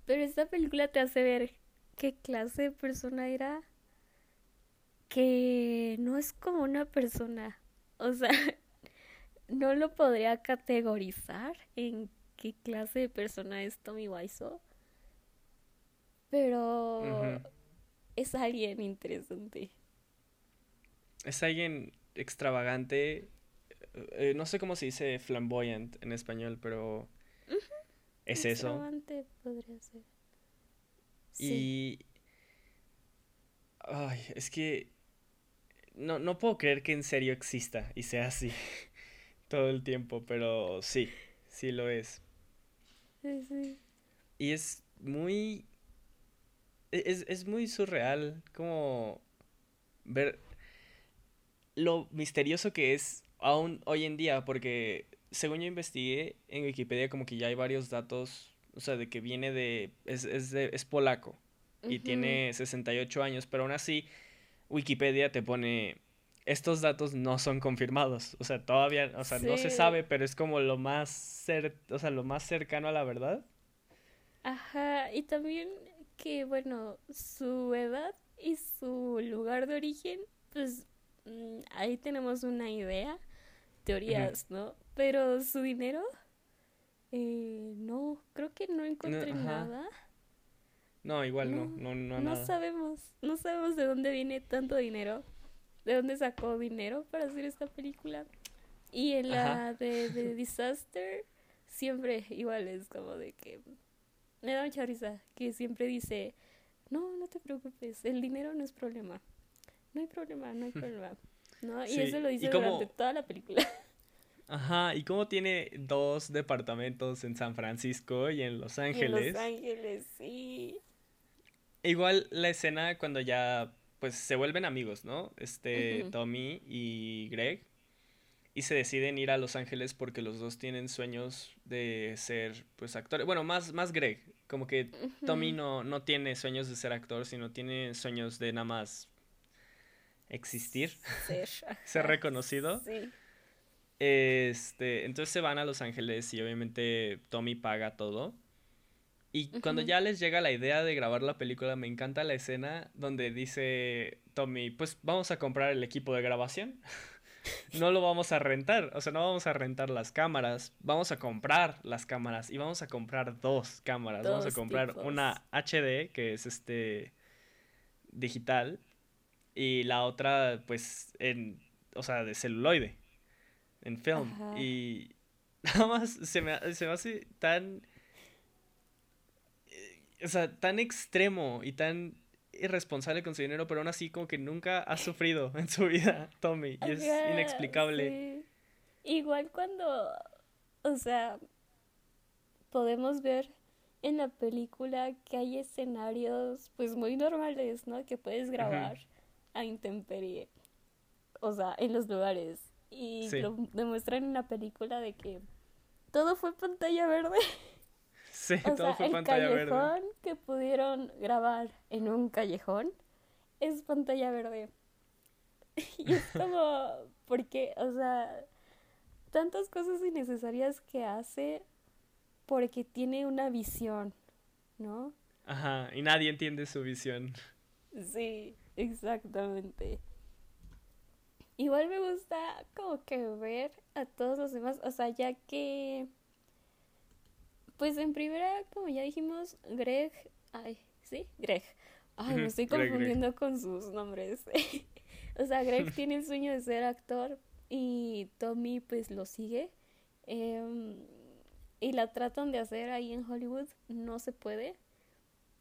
Pero esta película te hace ver qué clase de persona era. Que no es como una persona. O sea, no lo podría categorizar en qué clase de persona es Tommy Wiseau. Pero es alguien interesante. Es alguien extravagante. Eh, no sé cómo se dice flamboyant en español, pero es eso. Podría ser. Sí. Y... Ay, es que... No, no puedo creer que en serio exista y sea así todo el tiempo, pero sí, sí lo es. Sí, sí. Y es muy... e- Es, es muy surreal como ver lo misterioso que es aún hoy en día, porque según yo investigué en Wikipedia como que ya hay varios datos, o sea, de que viene de... es, es, de- es polaco y tiene 68 años, pero aún así Wikipedia te pone... Estos datos no son confirmados, o sea, todavía, o sea, no se sabe, pero es como lo más cer- o sea, lo más cercano a la verdad. Ajá, y también que, bueno, su edad y su lugar de origen, pues mm, ahí tenemos una idea, teorías, ¿no? Pero su dinero, eh, no, creo que no encontré nada. No, igual no, No, no, no, No nada. sabemos, no sabemos de dónde viene tanto dinero, de dónde sacó dinero para hacer esta película. Y en la Ajá. de, de Disaster, siempre igual es como de que me da mucha risa, que siempre dice, no, no te preocupes, el dinero no es problema. No hay problema, no hay problema. ¿no? Y Sí, eso lo dice cómo- durante toda la película. Ajá, y cómo tiene dos departamentos en San Francisco y en Los Y en Ángeles. Los Ángeles, sí. Igual la escena cuando ya pues se vuelven amigos, ¿no? Este. Tommy y Greg y se deciden ir a Los Ángeles porque los dos tienen sueños de ser pues actores. Bueno, más más Greg, como que Tommy no no tiene sueños de ser actor, sino tiene sueños de nada más existir, Ser, reconocido. Sí. Este, entonces se van a Los Ángeles y obviamente Tommy paga todo. Y cuando ya les llega la idea de grabar la película, me encanta la escena donde dice Tommy, pues vamos a comprar el equipo de grabación. No lo vamos a rentar, o sea, no vamos a rentar las cámaras, vamos a comprar las cámaras y vamos a comprar dos cámaras. Vamos a comprar tipos. una HD, que es este digital, y la otra, pues, en, o sea, de celuloide, en film. Ajá. Y nada más se me, se me hace tan, eh, o sea, tan extremo y tan irresponsable con su dinero, pero aún así como que nunca ha sufrido en su vida, Tommy, y es Ajá, inexplicable. sí. Igual cuando, o sea, podemos ver en la película que hay escenarios pues muy normales, ¿no? Que puedes grabar a intemperie, o sea, en los lugares. Y Sí. lo demuestran en la película de que todo fue pantalla verde. Sí, O todo sea, fue el pantalla verde. callejón que pudieron grabar en un callejón es pantalla verde. Y es como, porque, o sea, tantas cosas innecesarias que hace porque tiene una visión, ¿no? Ajá, y nadie entiende su visión. Sí, exactamente. Igual me gusta como que ver a todos los demás, o sea, ya que, pues en primera, como ya dijimos, Greg, ay, sí, Greg, ay, me estoy Greg, Greg. confundiendo con sus nombres. O sea, Greg tiene el sueño de ser actor y Tommy pues lo sigue. em, y la tratan de hacer ahí en Hollywood, no se puede.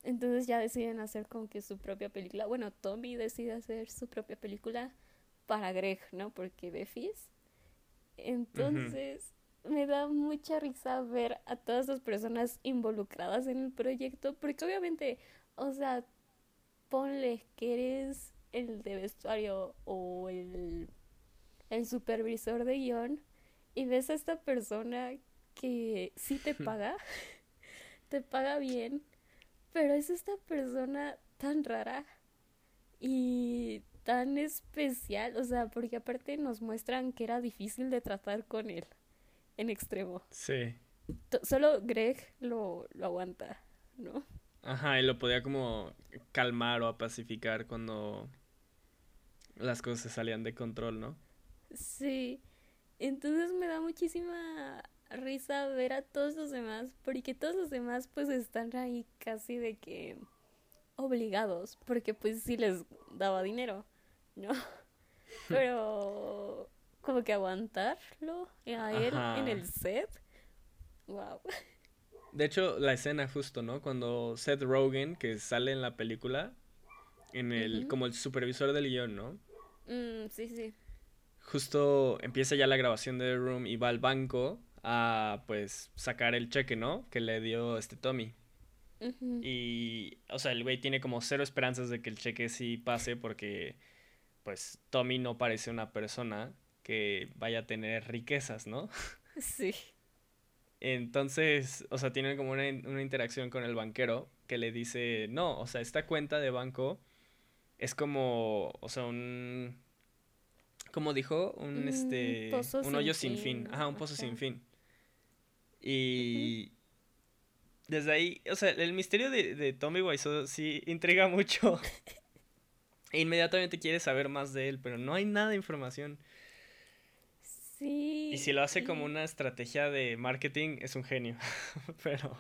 Entonces ya deciden hacer como que su propia película. Bueno, Tommy decide hacer su propia película para Greg, ¿no? Porque de Fizz. Entonces me da mucha risa ver a todas las personas involucradas en el proyecto, porque obviamente, o sea, ponle que eres el de vestuario o el, el supervisor de guion y ves a esta persona que sí te paga, te paga bien, pero es esta persona tan rara y tan especial, o sea, porque aparte nos muestran que era difícil de tratar con él en extremo. Sí. Solo Greg lo, lo aguanta, ¿no? Ajá, y lo podía como calmar o pacificar cuando las cosas se salían de control, ¿no? Sí, entonces me da muchísima risa ver a todos los demás, porque todos los demás pues están ahí casi de que obligados, porque pues sí les daba dinero, ¿no? Pero como que aguantarlo a él en el set, wow. De hecho, la escena justo, ¿no? Cuando Seth Rogen, que sale en la película, en el, como el supervisor del guion, ¿no? Mm, sí, sí. Justo empieza ya la grabación de The Room y va al banco a, pues, sacar el cheque, ¿no? Que le dio este Tommy. Y, o sea, el güey tiene como cero esperanzas de que el cheque sí pase porque, pues, Tommy no parece una persona que vaya a tener riquezas, ¿no? Sí. Entonces, o sea, tienen como una, una interacción con el banquero que le dice, no, o sea, esta cuenta de banco es como, o sea, un, como dijo, un, Un este, pozo un hoyo sin fin, fin, ajá, un pozo sin fin. Y desde ahí, o sea, el misterio de, de Tommy Wiseau sí intriga mucho. E Inmediatamente quieres saber más de él, pero no hay nada de información. Sí. Y si lo hace como una estrategia de marketing, es un genio. Pero...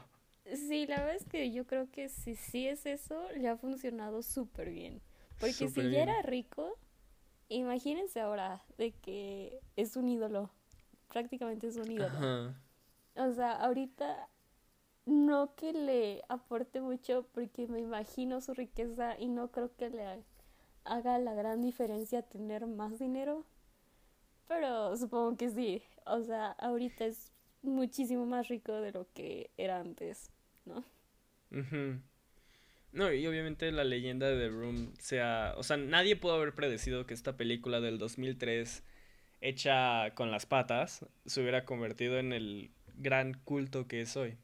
Sí, la verdad es que yo creo que si sí es eso, le ha funcionado súper bien. Porque si ya era rico, imagínense ahora de que es un ídolo. Prácticamente es un ídolo. Ajá. O sea, ahorita no que le aporte mucho porque me imagino su riqueza y no creo que le, haga la gran diferencia tener más dinero. Pero supongo que sí. O sea, ahorita es muchísimo más rico de lo que era antes, ¿no? Ujú. No, y obviamente la leyenda de The Room sea... O sea, nadie pudo haber predecido que esta película del 2003, hecha con las patas, se hubiera convertido en el gran culto que es hoy.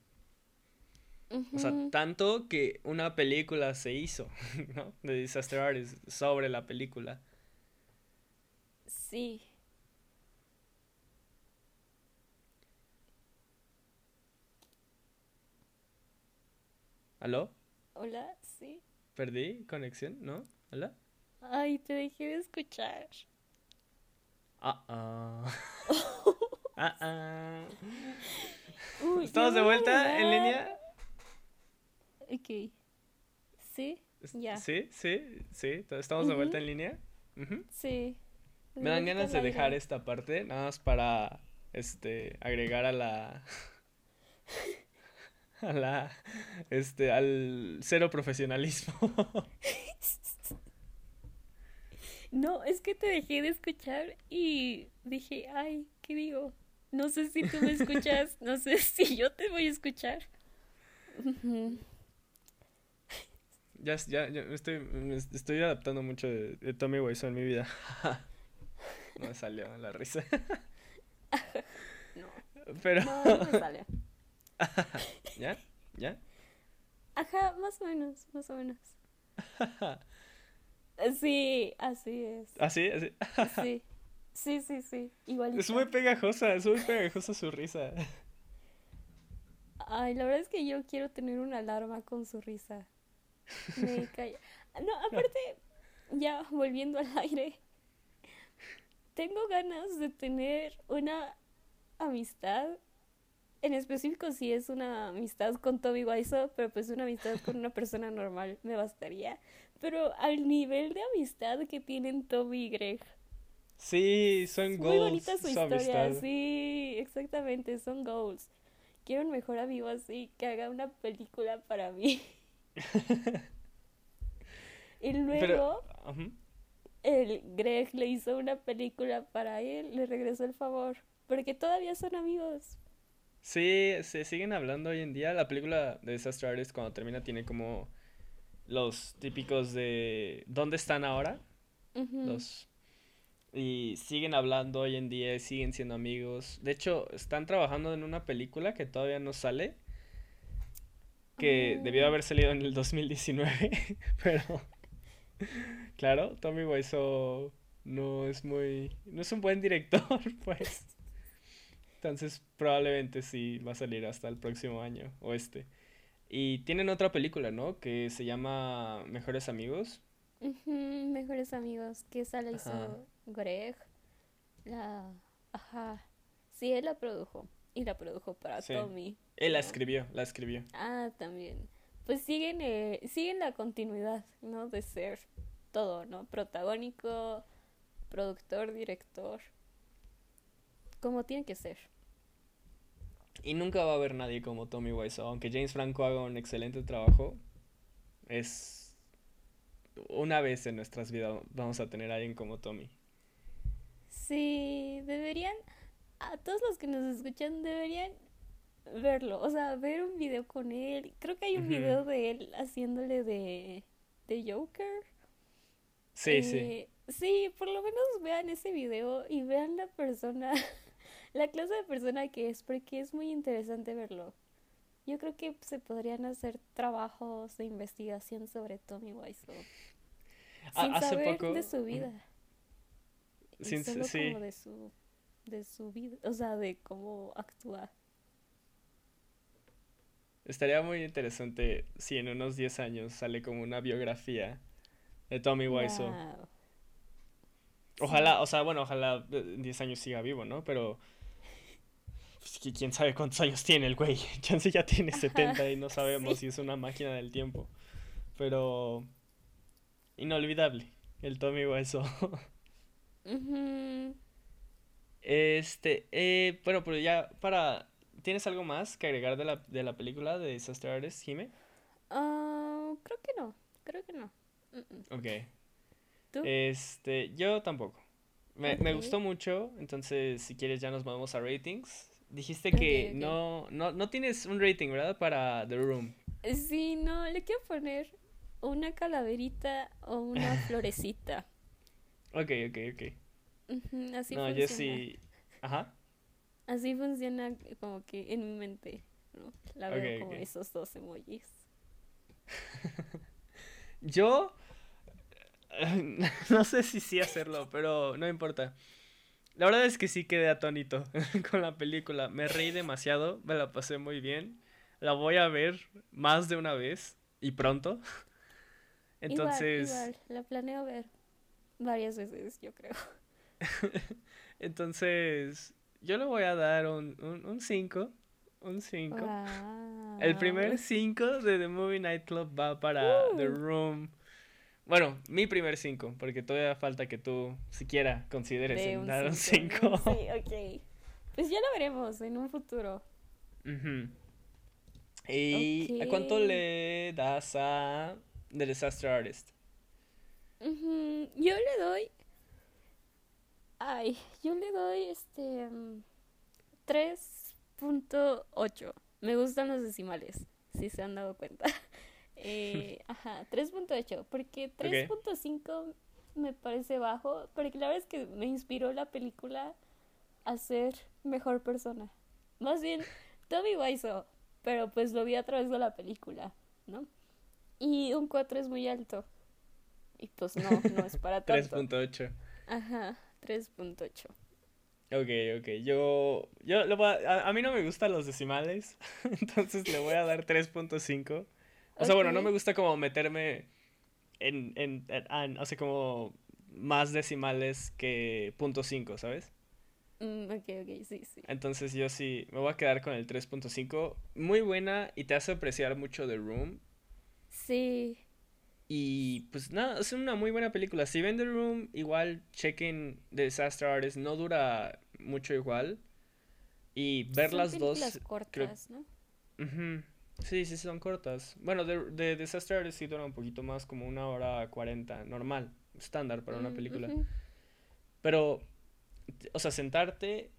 O sea, tanto que una película se hizo, ¿no? De Disaster Artist sobre la película. Sí. ¿Aló? Hola. ¿Perdí conexión? ¿No? ¿Hola? Ay, te dejé de escuchar. Ah, ah. Ah, ah. Uy, ¿Estamos de vuelta en línea? Ok. ¿Sí? Ya. Sí, sí, sí. ¿Estamos de vuelta en línea? Sí. Me dan ganas de dejar esta parte, nada más para, este, agregar a la, a la, este, al cero profesionalismo. No, es que te dejé de escuchar y dije, ay, ¿qué digo? No sé si tú me escuchas, no sé si yo te voy a escuchar. Ya, ya, ya estoy, me estoy adaptando mucho de, de Tommy Wiseau en mi vida. No me salió la risa. No, Pero, no, no me sale. ¿ya? ¿Ya? Ajá, más o menos, más o menos. Sí, así es. ¿Así? ¿Así? Sí, sí, sí, sí, Es igualito. muy pegajosa, es muy pegajosa su risa. Ay, la verdad es que yo quiero tener una alarma con su risa. Me calla. No, aparte, ya volviendo al aire, tengo ganas de tener una amistad. En específico, si es una amistad con Toby Wiseau, pero pues una amistad con una persona normal me bastaría. Pero al nivel de amistad que tienen Toby y Greg. Sí, son Es muy goals bonita su su historia, amistad. sí, exactamente, son goals. Quiero un mejor amigo así que haga una película para mí. Y Pero, luego el Greg le hizo una película para él, le regresó el favor, porque todavía son amigos. Sí, se siguen hablando hoy en día. La película de Disaster Artist cuando termina tiene como los típicos de ¿dónde están ahora? Los y siguen hablando hoy en día, siguen siendo amigos. De hecho, están trabajando en una película que todavía no sale, que debió Ah, haber salido en el 2019, pero claro, Tommy Wiseau no es muy no es un buen director, pues. Entonces, probablemente sí va a salir hasta el próximo año o este. Y tienen otra película, ¿no? Que se llama Mejores Amigos. mejores amigos, que esa la Ajá. hizo Greg. La... Ajá. Sí, él la produjo. Y la produjo para Sí. Tommy, Él la escribió, la escribió. Ah, también. Pues siguen, eh, siguen la continuidad, ¿no? De ser todo, ¿no? Protagónico, productor, director. Como tiene que ser. Y nunca va a haber nadie como Tommy Wiseau. Aunque James Franco haga un excelente trabajo, es una vez en nuestras vidas vamos a tener a alguien como Tommy. Sí, deberían, a todos los que nos escuchan, deberían verlo. O sea, ver un video con él. Creo que hay un video de él haciéndole de, de Joker. Sí, sí. Eh, sí, por lo menos vean ese video y vean la persona, la clase de persona que es, porque es muy interesante verlo. Yo creo que se podrían hacer trabajos de investigación sobre Tommy Wiseau, Ha- sin hace saber poco, de su ujú, vida, sin, solo sí, como de su, de su vida, o sea, de cómo actúa. estaría muy interesante si en unos 10 años sale como una biografía de Tommy Wiseau. Wow. Ojalá, Sí. o sea, bueno, ojalá eh, en 10 años siga vivo, ¿no? Pero pues, qui- quién sabe cuántos años tiene el güey. Chance ya tiene Ajá, 70 y no sabemos sí. si es una máquina del tiempo. Pero inolvidable, el Tommy Wiseau. Ujú. Este, eh, bueno, pero ya para... ¿Tienes algo más que agregar de la, de la película de Disaster Artist, Jime? Ah, creo que no, creo que no. Mm. Ok. ¿Tú? Este, yo tampoco. Me, me gustó mucho, entonces si quieres ya nos movemos a ratings. Dijiste que no, no, no tienes un rating, ¿verdad? Para The Room. Sí, no, le quiero poner una calaverita o una florecita. Ok, ok, ok. Ujú, así no, funciona. yo sí. Ajá. Así funciona como que en mi mente, ¿no? La veo como esos dos emojis. Yo no sé si sí hacerlo, pero no importa. La verdad es que sí quedé atónito con la película. Me reí demasiado, me la pasé muy bien. La voy a ver más de una vez y pronto. Entonces, Igual, igual, la planeo ver varias veces, yo creo. entonces yo le voy a dar un 5. Un 5. Un 5. Wow. El primer 5 de The Movie Night Club va para The Uh. Room. Bueno, mi primer 5, porque todavía falta que tú siquiera consideres en dar un cinco, 5. ¿no? Sí, ok. Pues ya lo veremos en un futuro. ¿Y a cuánto le das a The Disaster Artist? Ujú, Yo le doy. Ay, yo le doy este. mm, 3.8. Me gustan los decimales, si se han dado cuenta. Eh, ajá, 3.8. Porque 3.5 me parece bajo. Porque la verdad es que me inspiró la película a ser mejor persona. Más bien, Tommy Wiseau. Pero pues lo vi a través de la película, ¿no? Y un 4 es muy alto. Y pues no, no es para tanto. 3.8. Ajá, 3.8. Ok, ok. Yo, yo a, a, a mí no me gustan los decimales, entonces le voy a dar 3.5. O sea, bueno, no me gusta como meterme en, en, en- en- o sea, como más decimales que punto .5, ¿sabes? Mm, ok, ok, sí, sí. Entonces yo sí me voy a quedar con el 3.5. Muy buena y te hace apreciar mucho The Room. Sí, Y pues nada, es una muy buena película. Si ven The Room, igual chequen The Disaster Artist. No dura mucho igual. Y ver son las dos. creo- cortas, ¿no? Ujú. Sí, sí, son cortas. Bueno, de, de Disaster Artist sí dura un poquito más, como una hora cuarenta, normal, estándar para una Mm, película. ujú. Pero, o sea, sentarte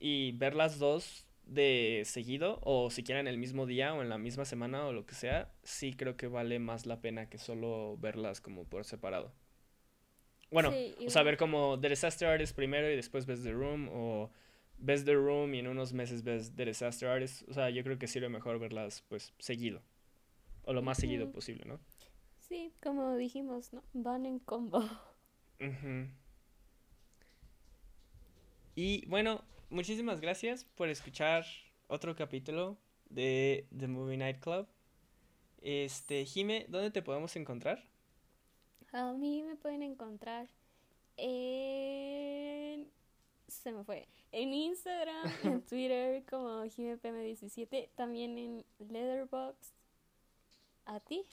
y ver las dos de seguido, o siquiera en el mismo día o en la misma semana o lo que sea, sí creo que vale más la pena que solo verlas como por separado. Bueno, Sí, o sea, ver como The Disaster Artist primero y después ves The Room, o ves The Room y en unos meses ves The Disaster Artist. O sea, yo creo que sirve mejor verlas pues seguido, o lo más seguido posible, ¿no? Sí, como dijimos, ¿no? Van en combo. Ujú. Y bueno, muchísimas gracias por escuchar otro capítulo de The Movie Night Club. Este, Jime, ¿dónde te podemos encontrar? A mí me pueden encontrar en... Se me fue. En Instagram, en Twitter como JimepM17, también en Letterboxd. ¿A ti?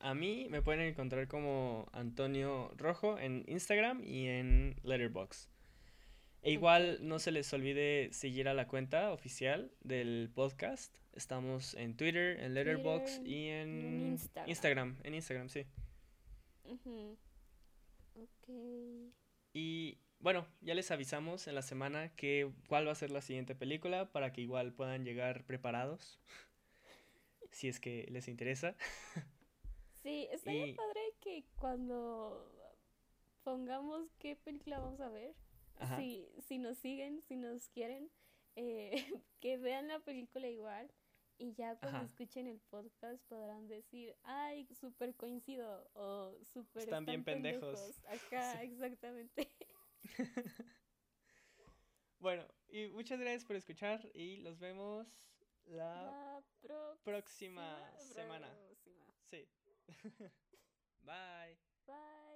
A mí me pueden encontrar como Antonio Rojo en Instagram y en Letterboxd. E igual no se les olvide seguir a la cuenta oficial del podcast. Estamos en Twitter, en Letterboxd Twitter y en en Instagram. Instagram, en Instagram, sí. Ok. Y bueno, ya les avisamos en la semana que cuál va a ser la siguiente película para que igual puedan llegar preparados. Si es que les interesa. Sí, estaría Y- padre que cuando pongamos qué película vamos a ver, si, si nos siguen, si nos quieren, eh, que vean la película igual y ya cuando Ajá. escuchen el podcast podrán decir, ay, súper coincido o súper Están bien pendejos". Sí. exactamente. Bueno, y muchas gracias por escuchar y los vemos la... La próxima semana. próxima. Sí. Bye. Bye.